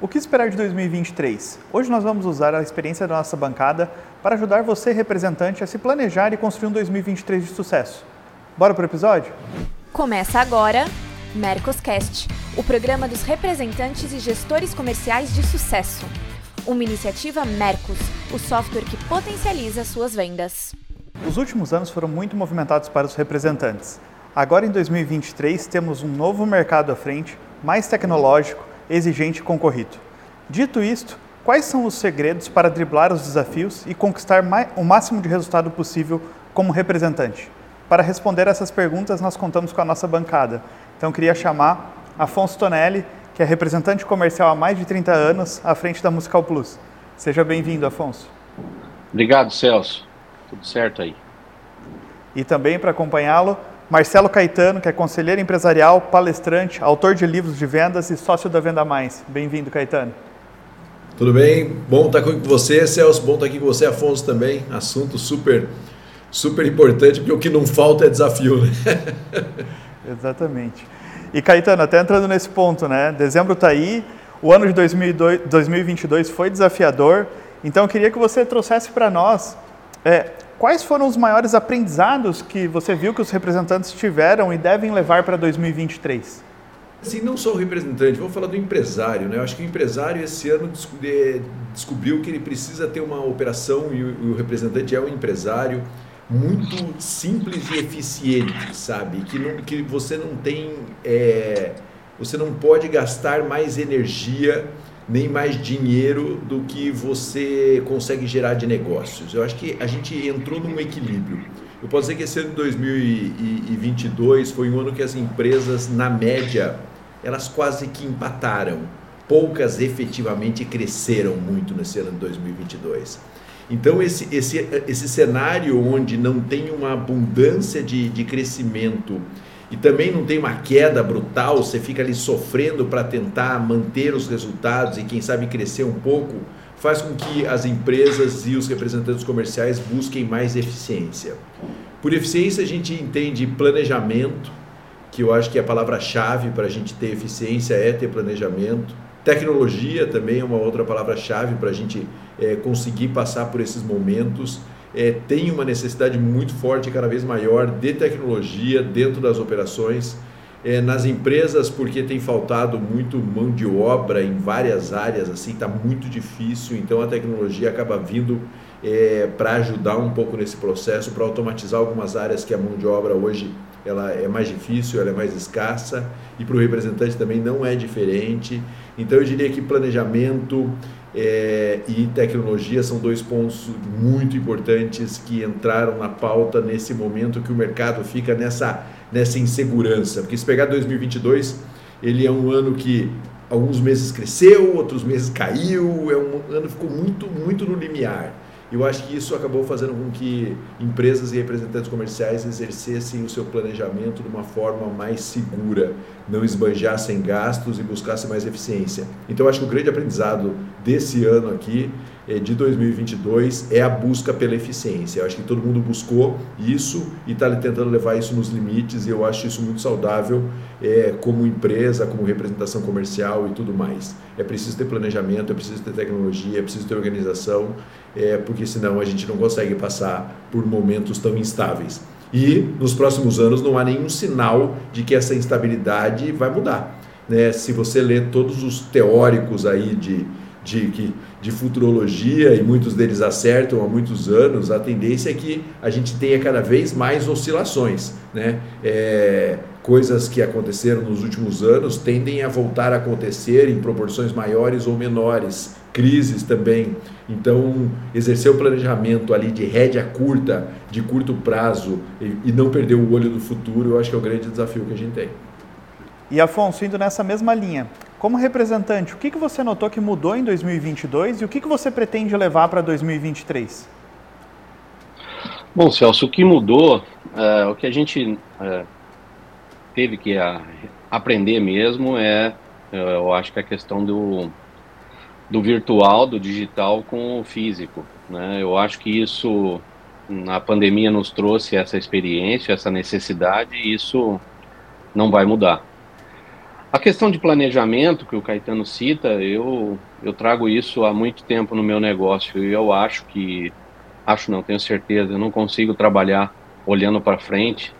O que esperar de 2023? Hoje nós vamos usar a experiência da nossa bancada para ajudar você, representante, a se planejar e construir um 2023 de sucesso. Bora pro episódio? Começa agora Mercoscast, o programa dos representantes e gestores comerciais de sucesso. Uma iniciativa Mercos, o software que potencializa suas vendas. Os últimos anos foram muito movimentados para os representantes. Agora em 2023 temos um novo mercado à frente, mais tecnológico, exigente e concorrido. Dito isto, quais são os segredos para driblar os desafios e conquistar o máximo de resultado possível como representante? Para responder essas perguntas, nós contamos com a nossa bancada. Então, queria chamar Afonso Tonelli, que é representante comercial há mais de 30 anos, à frente da Musical Plus. Seja bem-vindo, Afonso. Obrigado, Celso. Tudo certo aí. E também para acompanhá-lo, Marcelo Caetano, que é conselheiro empresarial, palestrante, autor de livros de vendas e sócio da Venda Mais. Bem-vindo, Caetano. Tudo bem? Bom estar aqui com você, Celso. Bom estar aqui com você, Afonso, também. Assunto super, super importante, porque o que não falta é desafio, né? Exatamente. E Caetano, até entrando nesse ponto, né? Dezembro está aí, o ano de 2022 foi desafiador, então eu queria que você trouxesse para nós é, Quais foram os maiores aprendizados que você viu que os representantes tiveram e devem levar para 2023? Sim, não só o representante, vamos falar do empresário. Né? Eu acho que o empresário esse ano descobriu que ele precisa ter uma operação e o representante é um empresário muito simples e eficiente, sabe? Que, não, que você não tem. É, você não pode gastar mais energia nem mais dinheiro do que você consegue gerar de negócios. Eu acho que a gente entrou num equilíbrio. Eu posso dizer que esse ano de 2022 foi um ano que as empresas, na média, elas quase que empataram. Poucas efetivamente cresceram muito nesse ano de 2022. Então, esse, esse, esse cenário onde não tem uma abundância de, de crescimento e também não tem uma queda brutal, você fica ali sofrendo para tentar manter os resultados e quem sabe crescer um pouco, faz com que as empresas e os representantes comerciais busquem mais eficiência. Por eficiência a gente entende planejamento, que eu acho que é a palavra-chave para a gente ter eficiência é ter planejamento. Tecnologia também é uma outra palavra-chave para a gente é, conseguir passar por esses momentos é, tem uma necessidade muito forte, cada vez maior, de tecnologia dentro das operações. É, nas empresas, porque tem faltado muito mão de obra em várias áreas, assim, está muito difícil, então a tecnologia acaba vindo é, para ajudar um pouco nesse processo, para automatizar algumas áreas que a mão de obra hoje ela é mais difícil, ela é mais escassa, e para o representante também não é diferente. Então eu diria que planejamento, é, e tecnologia são dois pontos muito importantes que entraram na pauta nesse momento que o mercado fica nessa, nessa insegurança. Porque se pegar 2022, ele é um ano que alguns meses cresceu, outros meses caiu, é um ano que ficou muito, muito no limiar. Eu acho que isso acabou fazendo com que empresas e representantes comerciais exercessem o seu planejamento de uma forma mais segura, não esbanjassem gastos e buscassem mais eficiência. Então, eu acho que o grande aprendizado desse ano aqui, eh, de 2022, é a busca pela eficiência. Eu acho que todo mundo buscou isso e está tentando levar isso nos limites, e eu acho isso muito saudável é, como empresa, como representação comercial e tudo mais. É preciso ter planejamento, é preciso ter tecnologia, é preciso ter organização, é, porque senão a gente não consegue passar por momentos tão instáveis. E nos próximos anos não há nenhum sinal de que essa instabilidade vai mudar. Né? Se você lê todos os teóricos aí de, de, de futurologia, e muitos deles acertam há muitos anos, a tendência é que a gente tenha cada vez mais oscilações. Né? É, coisas que aconteceram nos últimos anos tendem a voltar a acontecer em proporções maiores ou menores, crises também. Então, exercer o planejamento ali de rédea curta, de curto prazo e, e não perder o olho do futuro, eu acho que é o grande desafio que a gente tem. E Afonso, indo nessa mesma linha, como representante, o que, que você notou que mudou em 2022 e o que, que você pretende levar para 2023? Bom, Celso, o que mudou, é, o que a gente é, teve que a, aprender mesmo é, é, eu acho que a questão do, do virtual, do digital com o físico. Né? Eu acho que isso, na pandemia, nos trouxe essa experiência, essa necessidade, e isso não vai mudar. A questão de planejamento que o Caetano cita, eu, eu trago isso há muito tempo no meu negócio e eu acho que, acho não, tenho certeza, eu não consigo trabalhar olhando para frente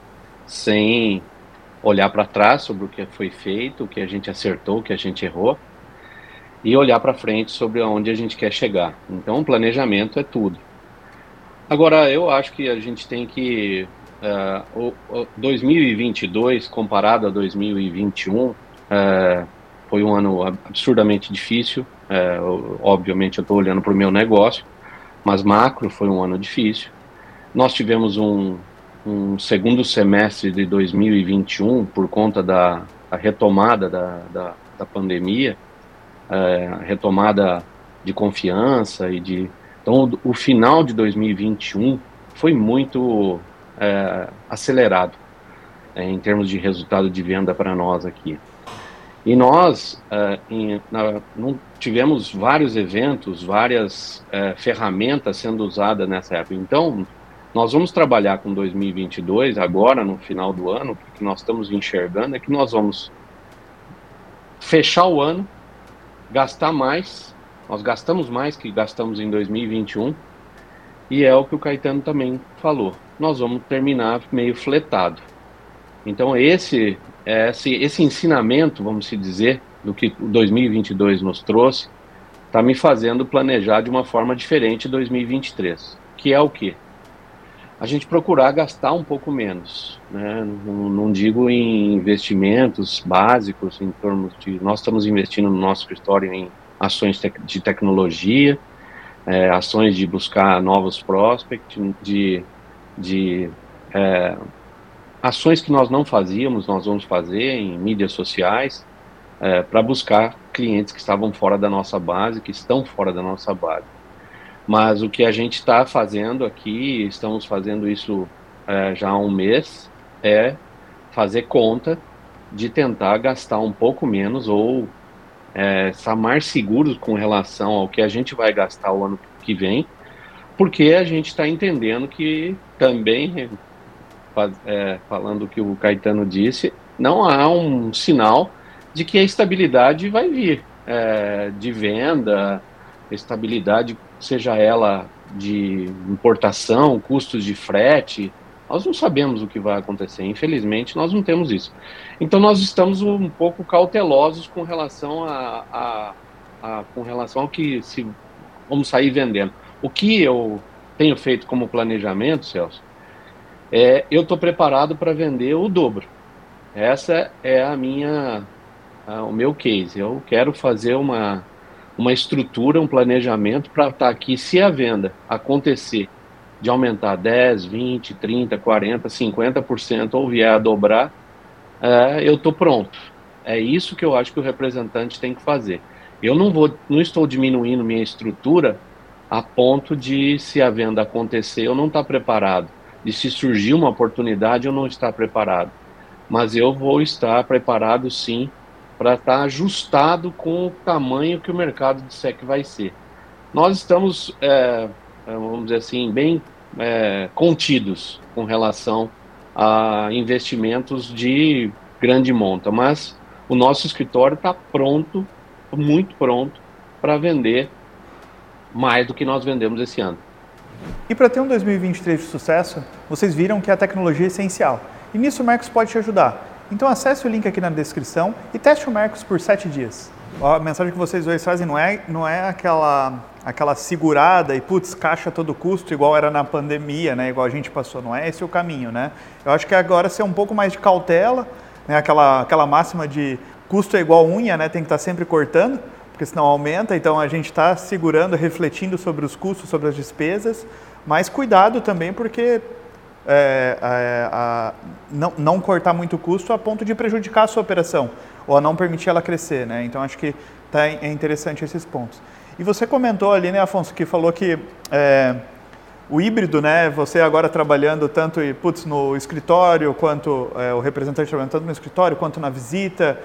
sem olhar para trás sobre o que foi feito, o que a gente acertou, o que a gente errou e olhar para frente sobre aonde a gente quer chegar. Então, planejamento é tudo. Agora, eu acho que a gente tem que. Uh, o, o 2022 comparado a 2021 uh, é, foi um ano absurdamente difícil. Uh, obviamente, eu estou olhando para o meu negócio, mas macro foi um ano difícil. Nós tivemos um, um segundo semestre de 2021 por conta da retomada da, da, da pandemia, retomada de confiança e de então, o, final de 2021 foi muito é, acelerado é, em termos de resultado de venda para nós aqui. E nós é, em, na, tivemos vários eventos, várias é, ferramentas sendo usadas nessa época. Então, nós vamos trabalhar com 2022 agora, no final do ano, o que nós estamos enxergando é que nós vamos fechar o ano, gastar mais nós gastamos mais que gastamos em 2021 e é o que o Caetano também falou. Nós vamos terminar meio fletado. Então esse esse, esse ensinamento, vamos se dizer, do que 2022 nos trouxe, está me fazendo planejar de uma forma diferente 2023, que é o que? A gente procurar gastar um pouco menos, né? não, não digo em investimentos básicos, em termos de nós estamos investindo no nosso escritório em ações de tecnologia, é, ações de buscar novos prospects, de, de é, ações que nós não fazíamos, nós vamos fazer em mídias sociais, é, para buscar clientes que estavam fora da nossa base, que estão fora da nossa base. Mas o que a gente está fazendo aqui, estamos fazendo isso é, já há um mês, é fazer conta de tentar gastar um pouco menos ou é, estar mais seguros com relação ao que a gente vai gastar o ano que vem, porque a gente está entendendo que também, é, falando o que o Caetano disse, não há um sinal de que a estabilidade vai vir é, de venda, estabilidade, seja ela de importação, custos de frete, nós não sabemos o que vai acontecer, infelizmente nós não temos isso. Então nós estamos um pouco cautelosos com relação a, a, a com relação ao que se vamos sair vendendo. O que eu tenho feito como planejamento, Celso, é eu estou preparado para vender o dobro. Essa é a minha a, o meu case. Eu quero fazer uma uma estrutura, um planejamento para estar tá aqui se a venda acontecer de aumentar 10, 20, 30, 40, 50% ou vier a dobrar, é, eu estou pronto. É isso que eu acho que o representante tem que fazer. Eu não vou, não estou diminuindo minha estrutura a ponto de, se a venda acontecer, eu não estar tá preparado. E se surgir uma oportunidade, eu não estar preparado. Mas eu vou estar preparado sim para estar tá ajustado com o tamanho que o mercado disser que vai ser. Nós estamos é, é, vamos dizer assim, bem é, contidos com relação a investimentos de grande monta, mas o nosso escritório está pronto, muito pronto, para vender mais do que nós vendemos esse ano. E para ter um 2023 de sucesso, vocês viram que a tecnologia é essencial. E nisso o Marcos pode te ajudar. Então acesse o link aqui na descrição e teste o Marcos por 7 dias. A mensagem que vocês dois fazem não é, não é aquela aquela segurada e putz, caixa a todo custo, igual era na pandemia, né? Igual a gente passou, não é esse o caminho, né? Eu acho que agora ser um pouco mais de cautela, né? Aquela aquela máxima de custo é igual unha, né? Tem que estar sempre cortando, porque senão aumenta. Então a gente está segurando, refletindo sobre os custos, sobre as despesas, mas cuidado também porque é, é, a, não, não cortar muito o custo a ponto de prejudicar a sua operação ou a não permitir ela crescer, né? Então acho que tá, é interessante esses pontos. E você comentou ali, né, Afonso, que falou que é, o híbrido, né, você agora trabalhando tanto putz, no escritório, quanto é, o representante trabalhando tanto no escritório, quanto na visita,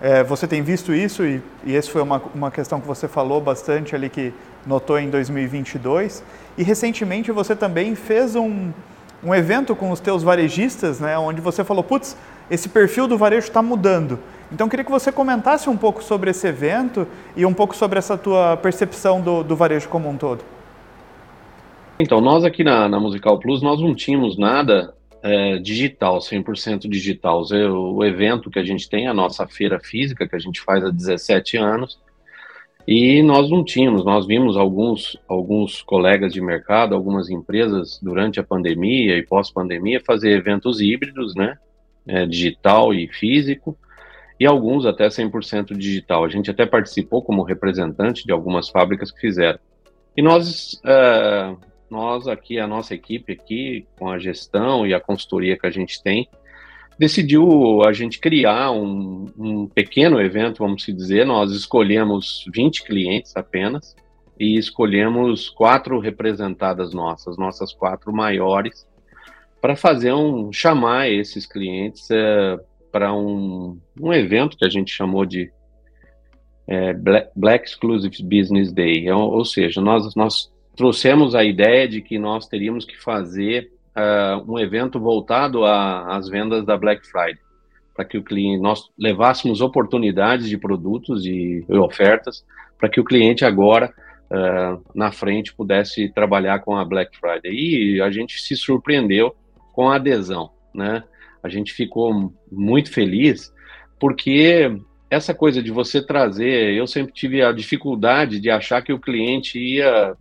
é, você tem visto isso e, e essa foi uma, uma questão que você falou bastante ali que notou em 2022. E recentemente você também fez um, um evento com os teus varejistas, né, onde você falou, putz, esse perfil do varejo está mudando. Então, queria que você comentasse um pouco sobre esse evento e um pouco sobre essa tua percepção do, do varejo como um todo. Então, nós aqui na, na Musical Plus, nós não tínhamos nada é, digital, 100% digital. O, evento que a gente tem, a nossa feira física, que a gente faz há 17 anos, e nós não tínhamos, nós vimos alguns, alguns colegas de mercado, algumas empresas durante a pandemia e pós-pandemia fazer eventos híbridos, né? É, digital e físico, e alguns até 100% digital. A gente até participou como representante de algumas fábricas que fizeram. E nós, é, nós aqui, a nossa equipe aqui, com a gestão e a consultoria que a gente tem, decidiu a gente criar um, um pequeno evento, vamos dizer. Nós escolhemos 20 clientes apenas e escolhemos quatro representadas nossas, nossas quatro maiores, para fazer um chamar esses clientes é, para um, um evento que a gente chamou de é, Black, Exclusive Business Day, ou, ou seja, nós, nós trouxemos a ideia de que nós teríamos que fazer uh, um evento voltado às vendas da Black Friday, para que o cliente nós levássemos oportunidades de produtos e, e ofertas para que o cliente agora uh, na frente pudesse trabalhar com a Black Friday. E a gente se surpreendeu com a adesão, né? A gente ficou muito feliz porque essa coisa de você trazer, eu sempre tive a dificuldade de achar que o cliente ia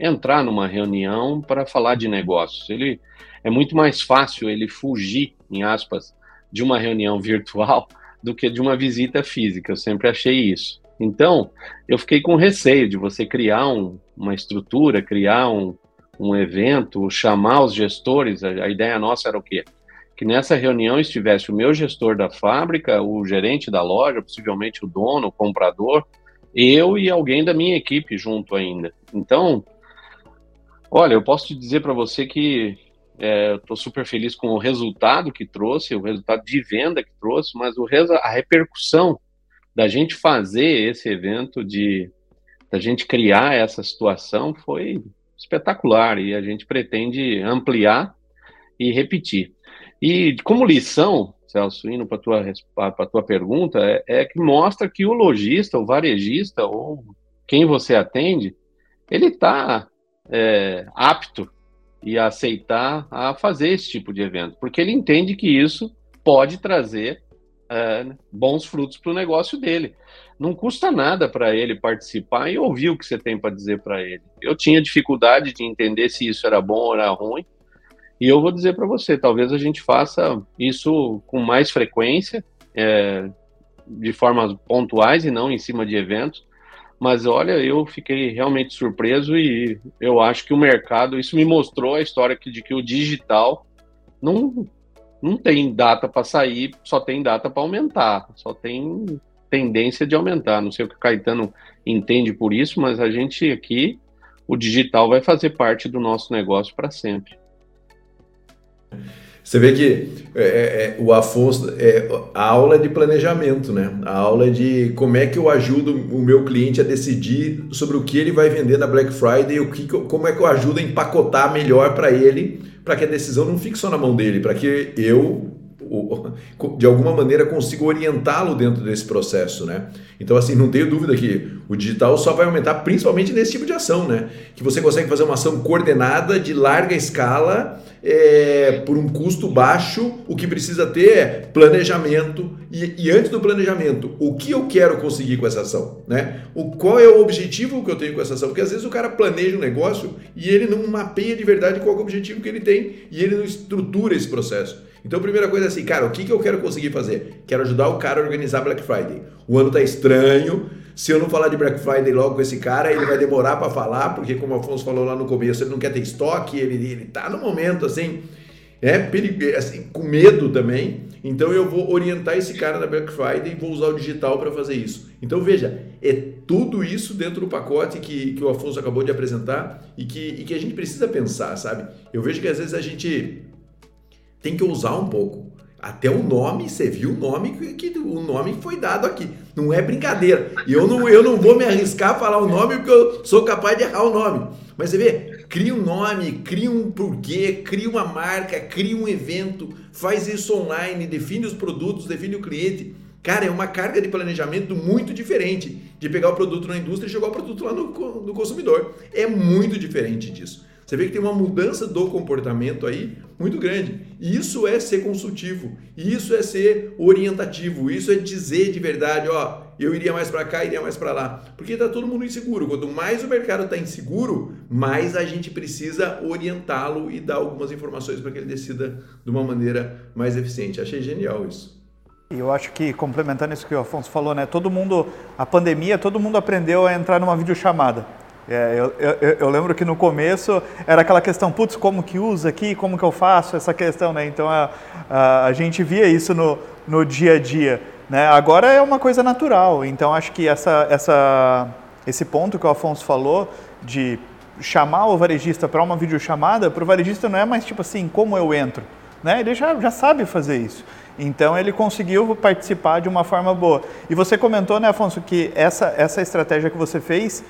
entrar numa reunião para falar de negócios. Ele é muito mais fácil ele fugir, em aspas, de uma reunião virtual do que de uma visita física. Eu sempre achei isso. Então, eu fiquei com receio de você criar um, uma estrutura, criar um, um evento, chamar os gestores. A, a ideia nossa era o quê? Que nessa reunião estivesse o meu gestor da fábrica, o gerente da loja, possivelmente o dono, o comprador, eu e alguém da minha equipe junto ainda. Então, Olha, eu posso te dizer para você que é, estou super feliz com o resultado que trouxe, o resultado de venda que trouxe, mas o a repercussão da gente fazer esse evento, de da gente criar essa situação foi espetacular e a gente pretende ampliar e repetir. E como lição, Celso, indo para a tua, tua pergunta, é, é que mostra que o lojista, o varejista ou quem você atende, ele está é, apto e aceitar a fazer esse tipo de evento, porque ele entende que isso pode trazer é, bons frutos para o negócio dele. Não custa nada para ele participar e ouvir o que você tem para dizer para ele. Eu tinha dificuldade de entender se isso era bom ou era ruim, e eu vou dizer para você, talvez a gente faça isso com mais frequência, é, de formas pontuais e não em cima de eventos, mas olha, eu fiquei realmente surpreso e eu acho que o mercado, isso me mostrou a história de que o digital não, não tem data para sair, só tem data para aumentar, só tem tendência de aumentar. Não sei o que o Caetano entende por isso, mas a gente aqui, o digital vai fazer parte do nosso negócio para sempre. Você vê que é, é, é, o Afonso, é, a aula é de planejamento, né? A aula é de como é que eu ajudo o meu cliente a decidir sobre o que ele vai vender na Black Friday e o que, como é que eu ajudo a empacotar melhor para ele, para que a decisão não fique só na mão dele, para que eu de alguma maneira consigo orientá-lo dentro desse processo, né? Então assim, não tenho dúvida que o digital só vai aumentar principalmente nesse tipo de ação, né? Que você consegue fazer uma ação coordenada de larga escala é, por um custo baixo, o que precisa ter é planejamento e, e, antes do planejamento, o que eu quero conseguir com essa ação, né? O qual é o objetivo que eu tenho com essa ação? Porque às vezes o cara planeja um negócio e ele não mapeia de verdade qual é o objetivo que ele tem e ele não estrutura esse processo. Então, a primeira coisa é assim, cara, o que, que eu quero conseguir fazer? Quero ajudar o cara a organizar Black Friday. O ano tá estranho. Se eu não falar de Black Friday logo com esse cara, ele vai demorar para falar, porque como o Afonso falou lá no começo, ele não quer ter estoque, ele, ele tá no momento assim, é, assim, com medo também. Então eu vou orientar esse cara na Black Friday e vou usar o digital para fazer isso. Então veja, é tudo isso dentro do pacote que, que o Afonso acabou de apresentar e que, e que a gente precisa pensar, sabe? Eu vejo que às vezes a gente tem que usar um pouco. Até o nome, você viu o nome que, que o nome foi dado aqui. Não é brincadeira. Eu não, eu não vou me arriscar a falar o nome porque eu sou capaz de errar o nome. Mas você vê, cria um nome, cria um porquê, cria uma marca, cria um evento, faz isso online, define os produtos, define o cliente Cara, é uma carga de planejamento muito diferente de pegar o produto na indústria e jogar o produto lá no, no consumidor. É muito diferente disso. Você vê que tem uma mudança do comportamento aí muito grande. E isso é ser consultivo, isso é ser orientativo, isso é dizer de verdade, ó, eu iria mais para cá, iria mais para lá. Porque está todo mundo inseguro. Quanto mais o mercado está inseguro, mais a gente precisa orientá-lo e dar algumas informações para que ele decida de uma maneira mais eficiente. Achei genial isso. E eu acho que, complementando isso que o Afonso falou, né? Todo mundo, a pandemia, todo mundo aprendeu a entrar numa videochamada. É, eu, eu, eu, lembro que no começo era aquela questão, putz, como que usa aqui, como que eu faço essa questão, né? Então a, a, a, gente via isso no, no dia a dia. Né? Agora é uma coisa natural, então acho que essa, essa, esse ponto que o Afonso falou de chamar o varejista para uma videochamada, para o varejista não é mais tipo assim, como eu entro, né? Ele já, já sabe fazer isso. Então ele conseguiu participar de uma forma boa. E você comentou, né, Afonso, que essa, essa estratégia que você fez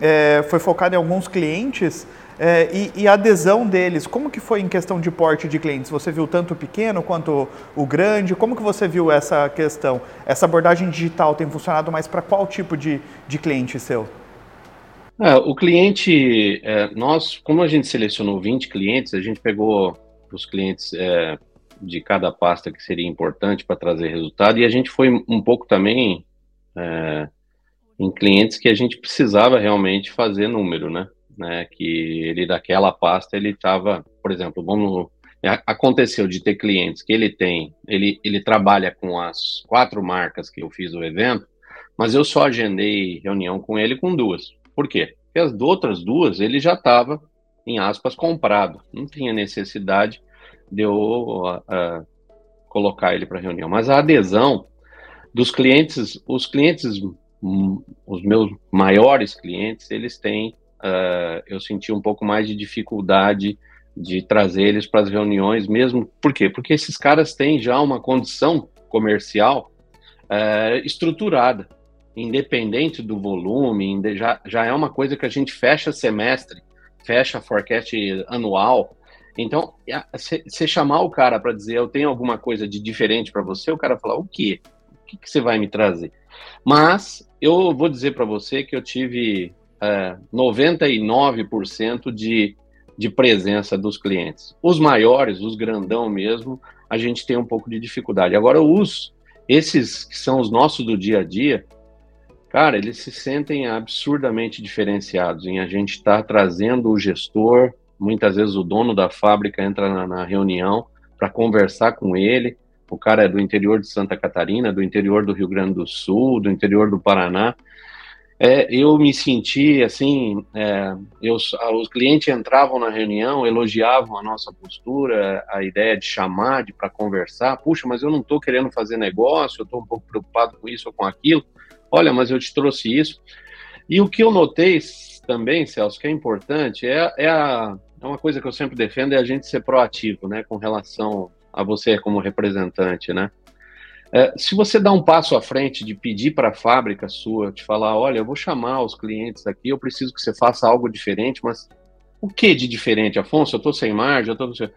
é, foi focada em alguns clientes é, e, e, a adesão deles, como que foi em questão de porte de clientes? Você viu tanto o pequeno quanto o grande? Como que você viu essa questão? Essa abordagem digital tem funcionado mais para qual tipo de, de cliente seu? É, o cliente, é, nós, como a gente selecionou 20 clientes, a gente pegou os clientes é, de cada pasta que seria importante para trazer resultado e a gente foi um pouco também é, em clientes que a gente precisava realmente fazer número, né? né? Que ele daquela pasta ele estava, por exemplo, vamos aconteceu de ter clientes que ele tem, ele ele trabalha com as quatro marcas que eu fiz o evento, mas eu só agendei reunião com ele com duas. Por quê? Porque as outras duas ele já estava em aspas comprado, não tinha necessidade de eu uh, colocar ele para reunião. Mas a adesão dos clientes, os clientes os meus maiores clientes, eles têm, uh, eu senti um pouco mais de dificuldade de trazer eles para as reuniões mesmo. Por quê? Porque esses caras têm já uma condição comercial uh, estruturada, independente do volume, já, já é uma coisa que a gente fecha semestre, fecha forecast anual. Então, você chamar o cara para dizer eu tenho alguma coisa de diferente para você, o cara fala o quê? O que, que você vai me trazer? Mas eu vou dizer para você que eu tive é, 99% de, de presença dos clientes. Os maiores, os grandão mesmo, a gente tem um pouco de dificuldade. Agora, os esses que são os nossos do dia a dia, cara, eles se sentem absurdamente diferenciados em a gente estar tá trazendo o gestor, muitas vezes o dono da fábrica entra na, na reunião para conversar com ele, o cara é do interior de Santa Catarina, do interior do Rio Grande do Sul, do interior do Paraná. É, eu me senti assim, é, eu, os clientes entravam na reunião, elogiavam a nossa postura, a ideia de chamar, de para conversar. Puxa, mas eu não estou querendo fazer negócio, eu estou um pouco preocupado com isso ou com aquilo. Olha, mas eu te trouxe isso. E o que eu notei também, Celso, que é importante, é, é, a, é uma coisa que eu sempre defendo, é a gente ser proativo, né, com relação a você como representante, né? É, se você dá um passo à frente de pedir para a fábrica sua, de falar, olha, eu vou chamar os clientes aqui, eu preciso que você faça algo diferente, mas o que de diferente, Afonso? Eu estou sem margem, eu estou...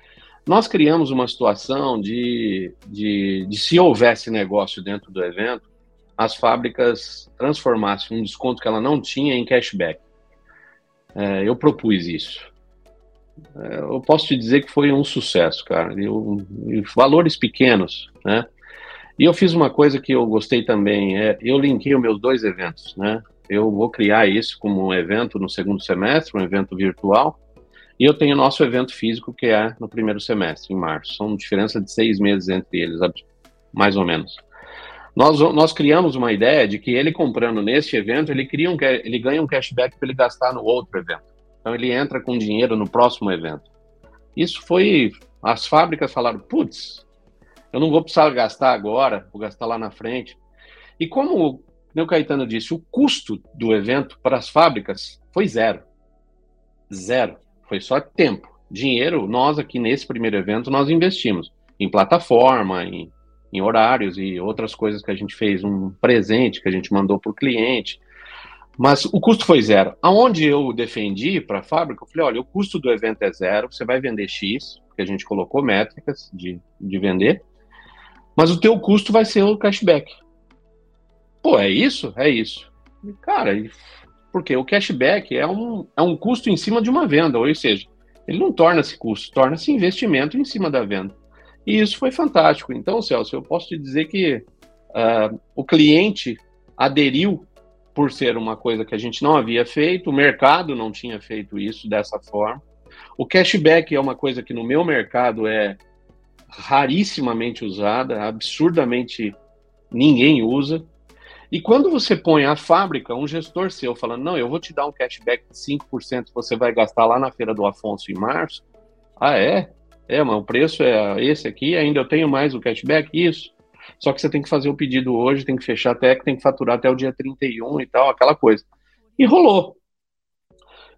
Nós criamos uma situação de, de, de, se houvesse negócio dentro do evento, as fábricas transformassem um desconto que ela não tinha em cashback. É, eu propus isso. É, eu posso te dizer que foi um sucesso, cara. Eu, valores pequenos, né? E eu fiz uma coisa que eu gostei também, é, eu linkei os meus dois eventos, né? Eu vou criar isso como um evento no segundo semestre, um evento virtual, e eu tenho nosso evento físico que é no primeiro semestre, em março. São diferença de seis meses entre eles, mais ou menos. Nós, nós criamos uma ideia de que ele comprando neste evento, ele, cria um, ele ganha um cashback para ele gastar no outro evento. Então ele entra com dinheiro no próximo evento. Isso foi. As fábricas falaram: putz, eu não vou precisar gastar agora, vou gastar lá na frente. E como o Caetano disse, o custo do evento para as fábricas foi zero. Zero. Foi só tempo. Dinheiro, nós aqui nesse primeiro evento, nós investimos em plataforma, em, em horários e outras coisas que a gente fez, um presente que a gente mandou para o cliente. Mas o custo foi zero. Aonde eu defendi para a fábrica, eu falei: olha, o custo do evento é zero, você vai vender X, porque a gente colocou métricas de, de vender, mas o teu custo vai ser o cashback. Pô, é isso? É isso. Cara, porque o cashback é um, é um custo em cima de uma venda, ou seja, ele não torna-se custo, torna-se investimento em cima da venda. E isso foi fantástico. Então, Celso, eu posso te dizer que uh, o cliente aderiu por ser uma coisa que a gente não havia feito, o mercado não tinha feito isso dessa forma. O cashback é uma coisa que no meu mercado é rarissimamente usada, absurdamente ninguém usa. E quando você põe a fábrica, um gestor seu falando, não, eu vou te dar um cashback de 5% que você vai gastar lá na feira do Afonso em março. Ah, é? É, mas o preço é esse aqui, ainda eu tenho mais o cashback? Isso. Só que você tem que fazer o pedido hoje, tem que fechar até, tem que faturar até o dia 31 e tal, aquela coisa. E rolou.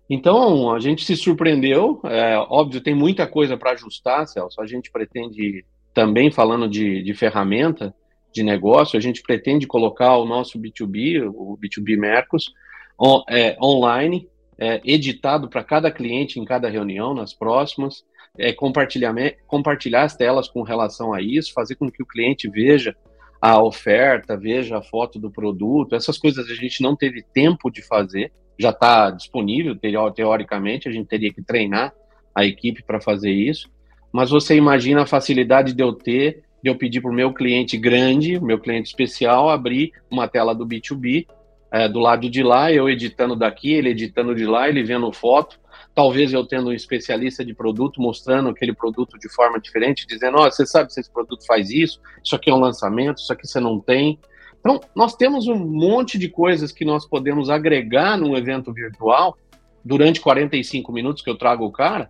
Então, a gente se surpreendeu. É, óbvio, tem muita coisa para ajustar, Celso. A gente pretende, também falando de, de ferramenta, de negócio, a gente pretende colocar o nosso B2B, o B2B Mercos, on, é, online, é, editado para cada cliente em cada reunião, nas próximas, é, compartilhar as telas com relação a isso, fazer com que o cliente veja a oferta, veja a foto do produto, essas coisas a gente não teve tempo de fazer, já está disponível, teoricamente, a gente teria que treinar a equipe para fazer isso, mas você imagina a facilidade de eu ter de eu pedir para o meu cliente grande, meu cliente especial, abrir uma tela do B2B é, do lado de lá, eu editando daqui, ele editando de lá, ele vendo foto, talvez eu tendo um especialista de produto mostrando aquele produto de forma diferente, dizendo, ó, oh, você sabe se esse produto faz isso, isso aqui é um lançamento, isso aqui você não tem. Então, nós temos um monte de coisas que nós podemos agregar num evento virtual durante 45 minutos que eu trago o cara,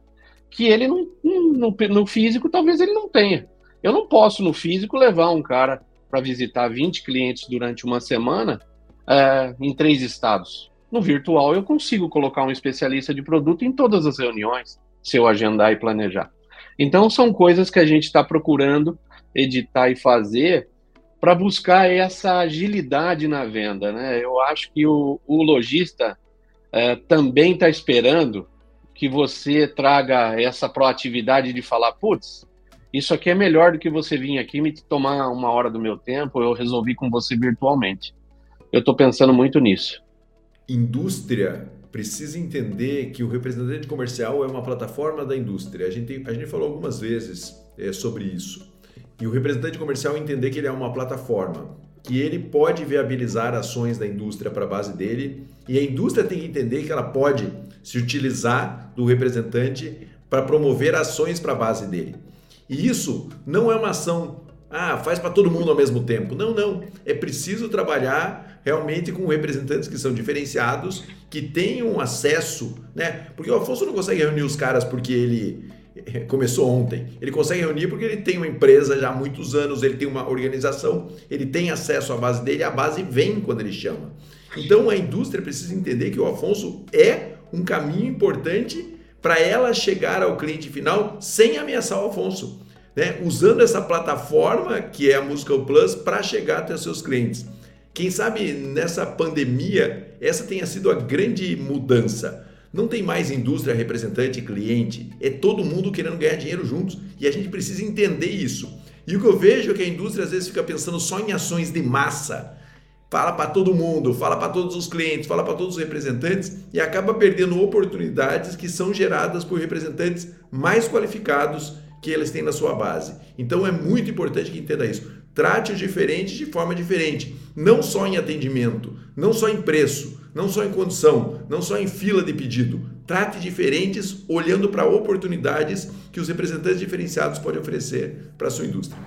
que ele não, no, no físico talvez ele não tenha. Eu não posso, no físico, levar um cara para visitar 20 clientes durante uma semana é, em três estados. No virtual, eu consigo colocar um especialista de produto em todas as reuniões, se eu agendar e planejar. Então, são coisas que a gente está procurando editar e fazer para buscar essa agilidade na venda. Né? Eu acho que o, o lojista é, também está esperando que você traga essa proatividade de falar, putz, isso aqui é melhor do que você vir aqui me tomar uma hora do meu tempo, eu resolvi com você virtualmente. Eu estou pensando muito nisso. Indústria precisa entender que o representante comercial é uma plataforma da indústria. A gente, a gente falou algumas vezes é, sobre isso. E o representante comercial entender que ele é uma plataforma, que ele pode viabilizar ações da indústria para a base dele, e a indústria tem que entender que ela pode se utilizar do representante para promover ações para a base dele. E isso não é uma ação, ah, faz para todo mundo ao mesmo tempo. Não, não. É preciso trabalhar realmente com representantes que são diferenciados, que tenham acesso, né? Porque o Afonso não consegue reunir os caras porque ele começou ontem. Ele consegue reunir porque ele tem uma empresa já há muitos anos, ele tem uma organização, ele tem acesso à base dele, a base vem quando ele chama. Então a indústria precisa entender que o Afonso é um caminho importante para ela chegar ao cliente final sem ameaçar o Afonso, né? usando essa plataforma que é a Musical Plus para chegar até os seus clientes. Quem sabe nessa pandemia essa tenha sido a grande mudança. Não tem mais indústria, representante e cliente, é todo mundo querendo ganhar dinheiro juntos e a gente precisa entender isso. E o que eu vejo é que a indústria às vezes fica pensando só em ações de massa fala para todo mundo, fala para todos os clientes, fala para todos os representantes e acaba perdendo oportunidades que são geradas por representantes mais qualificados que eles têm na sua base. Então é muito importante que entenda isso. Trate os diferentes de forma diferente, não só em atendimento, não só em preço, não só em condição, não só em fila de pedido. Trate diferentes olhando para oportunidades que os representantes diferenciados podem oferecer para a sua indústria.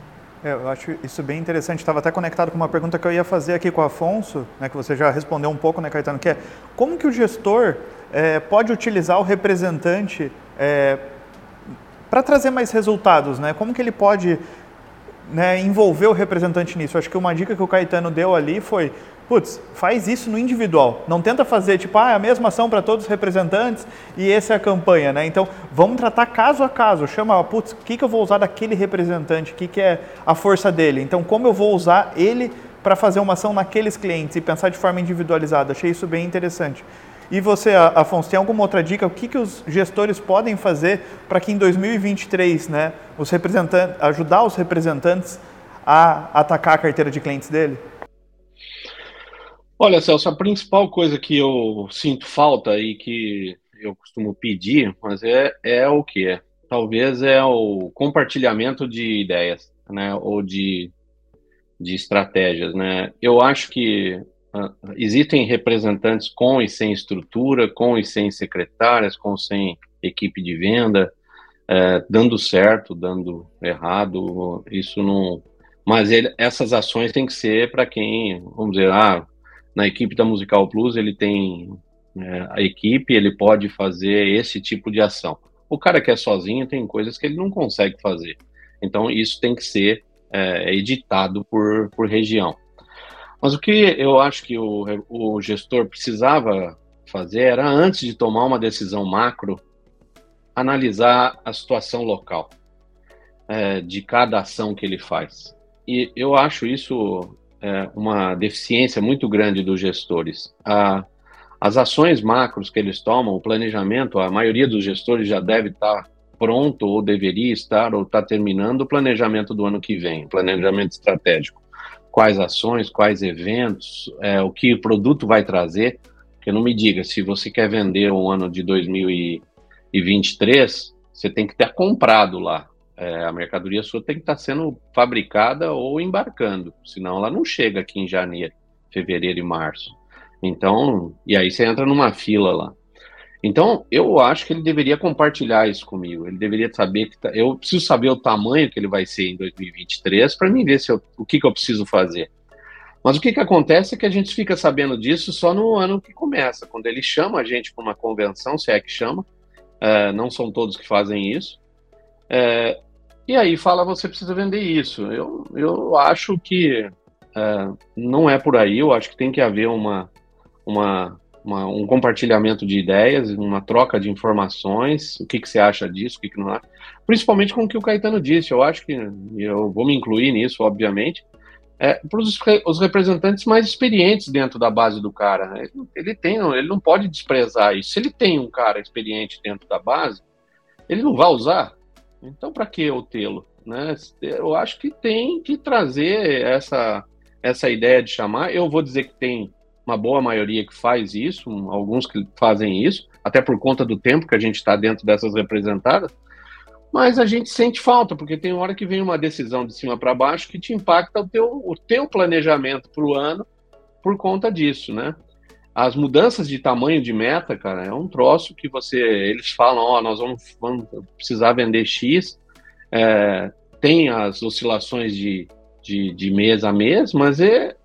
É, eu acho isso bem interessante. Estava até conectado com uma pergunta que eu ia fazer aqui com o Afonso, né, que você já respondeu um pouco, né, Caetano, que é como que o gestor é, pode utilizar o representante é, para trazer mais resultados, né? Como que ele pode né, envolver o representante nisso? Acho que uma dica que o Caetano deu ali foi putz, faz isso no individual. Não tenta fazer tipo, ah, é a mesma ação para todos os representantes e essa é a campanha, né? Então, vamos tratar caso a caso. Chama, putz, o que, que eu vou usar daquele representante? O que, que é a força dele? Então, como eu vou usar ele para fazer uma ação naqueles clientes e pensar de forma individualizada? Achei isso bem interessante. E você, Afonso, tem alguma outra dica? O que, que os gestores podem fazer para que em 2023, né, os representantes, ajudar os representantes a atacar a carteira de clientes dele? Olha, Celso, a principal coisa que eu sinto falta e que eu costumo pedir, mas é, é o que é. Talvez é o compartilhamento de ideias, né? Ou de, de estratégias, né? Eu acho que existem representantes com e sem estrutura, com e sem secretárias, com e sem equipe de venda, uh, dando certo, dando errado, isso não... Mas ele, essas ações têm que ser para quem, vamos dizer, ah, na equipe da Musical Plus ele tem é, a equipe, ele pode fazer esse tipo de ação. O cara que é sozinho tem coisas que ele não consegue fazer. Então isso tem que ser é, editado por, por região. Mas o que eu acho que o, o gestor precisava fazer era, antes de tomar uma decisão macro, analisar a situação local é, de cada ação que ele faz. E eu acho isso é, uma deficiência muito grande dos gestores. A, as ações macros que eles tomam, o planejamento, a maioria dos gestores já deve estar pronto ou deveria estar ou está terminando o planejamento do ano que vem, planejamento estratégico. Quais ações, quais eventos, é, o que o produto vai trazer. Porque não me diga, se você quer vender um ano de 2023, você tem que ter comprado lá é, a mercadoria sua tem que estar sendo fabricada ou embarcando, senão ela não chega aqui em janeiro, fevereiro e março. Então, e aí você entra numa fila lá. Então, eu acho que ele deveria compartilhar isso comigo. Ele deveria saber que tá, eu preciso saber o tamanho que ele vai ser em 2023 para mim ver se eu, o que, que eu preciso fazer. Mas o que, que acontece é que a gente fica sabendo disso só no ano que começa, quando ele chama a gente para uma convenção, se é que chama. É, não são todos que fazem isso. É, e aí fala, você precisa vender isso. Eu, eu acho que é, não é por aí, eu acho que tem que haver uma, uma, uma, um compartilhamento de ideias, uma troca de informações, o que, que você acha disso, o que, que não acha. Principalmente com o que o Caetano disse, eu acho que, eu vou me incluir nisso, obviamente, é, para os, representantes mais experientes dentro da base do cara. Né? Ele, ele, tem, ele não pode desprezar isso. Se ele tem um cara experiente dentro da base, ele não vai usar. Então, para que eu tê-lo? Né? Eu acho que tem que trazer essa, essa ideia de chamar. Eu vou dizer que tem uma boa maioria que faz isso, alguns que fazem isso, até por conta do tempo que a gente está dentro dessas representadas. Mas a gente sente falta, porque tem hora que vem uma decisão de cima para baixo que te impacta o teu, o teu planejamento para o ano por conta disso, né? as mudanças de tamanho de meta, cara, é um troço que você. Eles falam, ó, oh, nós vamos, vamos, precisar vender X. É, tem as oscilações de, de, de, mês a mês, mas é.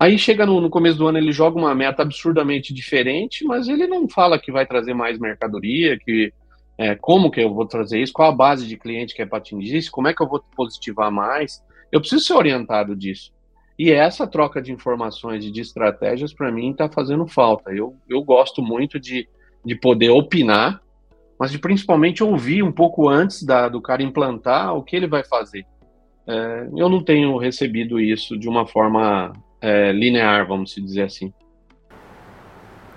Aí chega no, no, começo do ano, ele joga uma meta absurdamente diferente, mas ele não fala que vai trazer mais mercadoria, que é, como que eu vou trazer isso, qual a base de cliente que é para atingir isso, como é que eu vou positivar mais. Eu preciso ser orientado disso. E essa troca de informações e de estratégias, para mim, está fazendo falta. Eu, eu gosto muito de, de poder opinar, mas de principalmente ouvir um pouco antes da, do cara implantar o que ele vai fazer. É, eu não tenho recebido isso de uma forma é, linear, vamos dizer assim.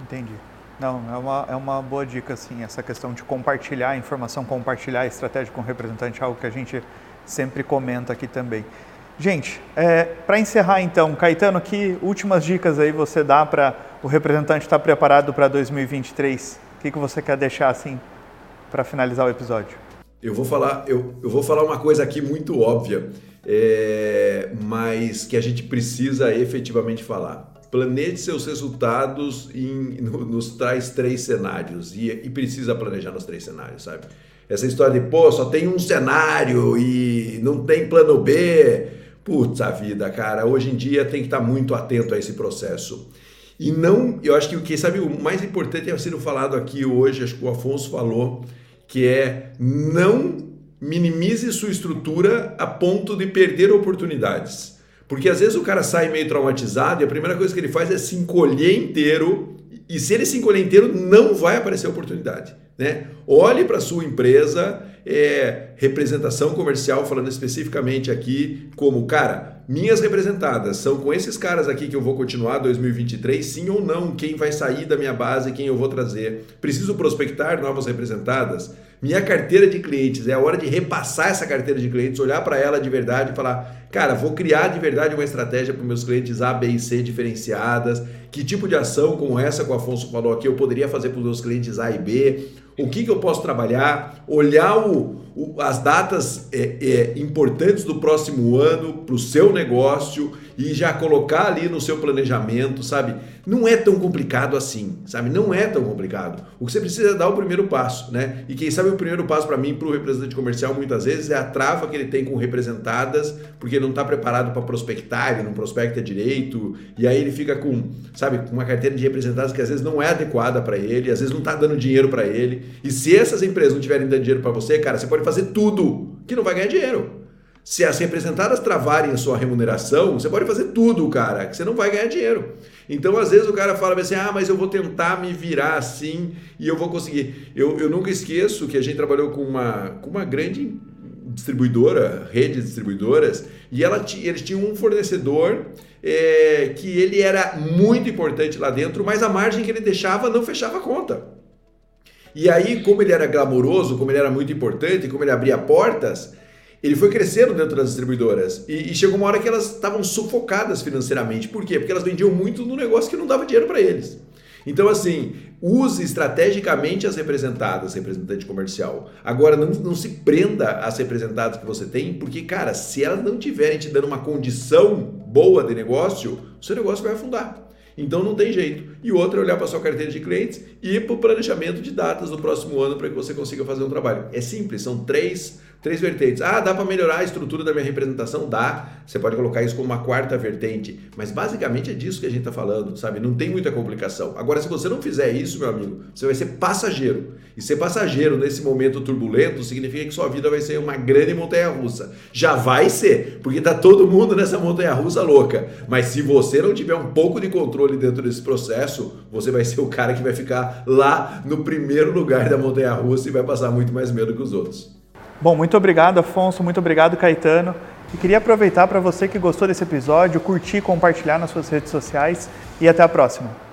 Entendi. Não, é uma, é uma boa dica, assim, essa questão de compartilhar a informação, compartilhar a estratégia com o representante, é algo que a gente sempre comenta aqui também. Gente, é, para encerrar então, Caetano, que últimas dicas aí você dá para o representante estar tá preparado para 2023? O que, que você quer deixar assim para finalizar o episódio? Eu vou falar, eu, eu vou falar uma coisa aqui muito óbvia, é, mas que a gente precisa efetivamente falar. Planeje seus resultados em, no, nos tais três cenários e, e precisa planejar nos três cenários, sabe? Essa história de, pô, só tem um cenário e não tem plano B Putz, a vida, cara, hoje em dia tem que estar muito atento a esse processo. E não, eu acho que o que sabe o mais importante é sendo falado aqui hoje, acho que o Afonso falou, que é não minimize sua estrutura a ponto de perder oportunidades. Porque às vezes o cara sai meio traumatizado e a primeira coisa que ele faz é se encolher inteiro. E se ele se encolher inteiro, não vai aparecer oportunidade. Né? Olhe para sua empresa, é, representação comercial, falando especificamente aqui, como, cara, minhas representadas são com esses caras aqui que eu vou continuar 2023, sim ou não? Quem vai sair da minha base, quem eu vou trazer? Preciso prospectar novas representadas? Minha carteira de clientes, é a hora de repassar essa carteira de clientes, olhar para ela de verdade e falar: cara, vou criar de verdade uma estratégia para meus clientes A, B e C diferenciadas. Que tipo de ação, como essa que o Afonso falou aqui, eu poderia fazer para os meus clientes A e B? O que, que eu posso trabalhar? Olhar o, o, as datas é, é, importantes do próximo ano para o seu negócio e já colocar ali no seu planejamento, sabe? Não é tão complicado assim, sabe? Não é tão complicado. O que você precisa é dar o primeiro passo, né? E quem sabe o primeiro passo para mim, para o representante comercial, muitas vezes é a trava que ele tem com representadas, porque não está preparado para prospectar, ele não prospecta direito, e aí ele fica com, sabe, com uma carteira de representadas que às vezes não é adequada para ele, às vezes não está dando dinheiro para ele. E se essas empresas não estiverem dando dinheiro para você, cara, você pode fazer tudo que não vai ganhar dinheiro. Se as representadas travarem a sua remuneração, você pode fazer tudo, cara, que você não vai ganhar dinheiro. Então, às vezes, o cara fala assim: ah, mas eu vou tentar me virar assim e eu vou conseguir. Eu, eu nunca esqueço que a gente trabalhou com uma, com uma grande distribuidora, rede de distribuidoras, e ela, eles tinham um fornecedor é, que ele era muito importante lá dentro, mas a margem que ele deixava não fechava a conta. E aí, como ele era glamouroso, como ele era muito importante, como ele abria portas, ele foi crescendo dentro das distribuidoras e, e chegou uma hora que elas estavam sufocadas financeiramente. Por quê? Porque elas vendiam muito no negócio que não dava dinheiro para eles. Então, assim, use estrategicamente as representadas, representante comercial. Agora, não, não se prenda às representadas que você tem, porque, cara, se elas não tiverem te dando uma condição boa de negócio, o seu negócio vai afundar. Então não tem jeito. E outra é olhar para sua carteira de clientes e para o planejamento de datas do próximo ano para que você consiga fazer um trabalho. É simples, são três Três vertentes. Ah, dá para melhorar a estrutura da minha representação? Dá. Você pode colocar isso como uma quarta vertente. Mas basicamente é disso que a gente está falando, sabe? Não tem muita complicação. Agora, se você não fizer isso, meu amigo, você vai ser passageiro. E ser passageiro nesse momento turbulento significa que sua vida vai ser uma grande montanha russa. Já vai ser, porque tá todo mundo nessa montanha russa louca. Mas se você não tiver um pouco de controle dentro desse processo, você vai ser o cara que vai ficar lá no primeiro lugar da montanha russa e vai passar muito mais medo que os outros. Bom, muito obrigado, Afonso. Muito obrigado, Caetano. E queria aproveitar para você que gostou desse episódio, curtir, compartilhar nas suas redes sociais e até a próxima.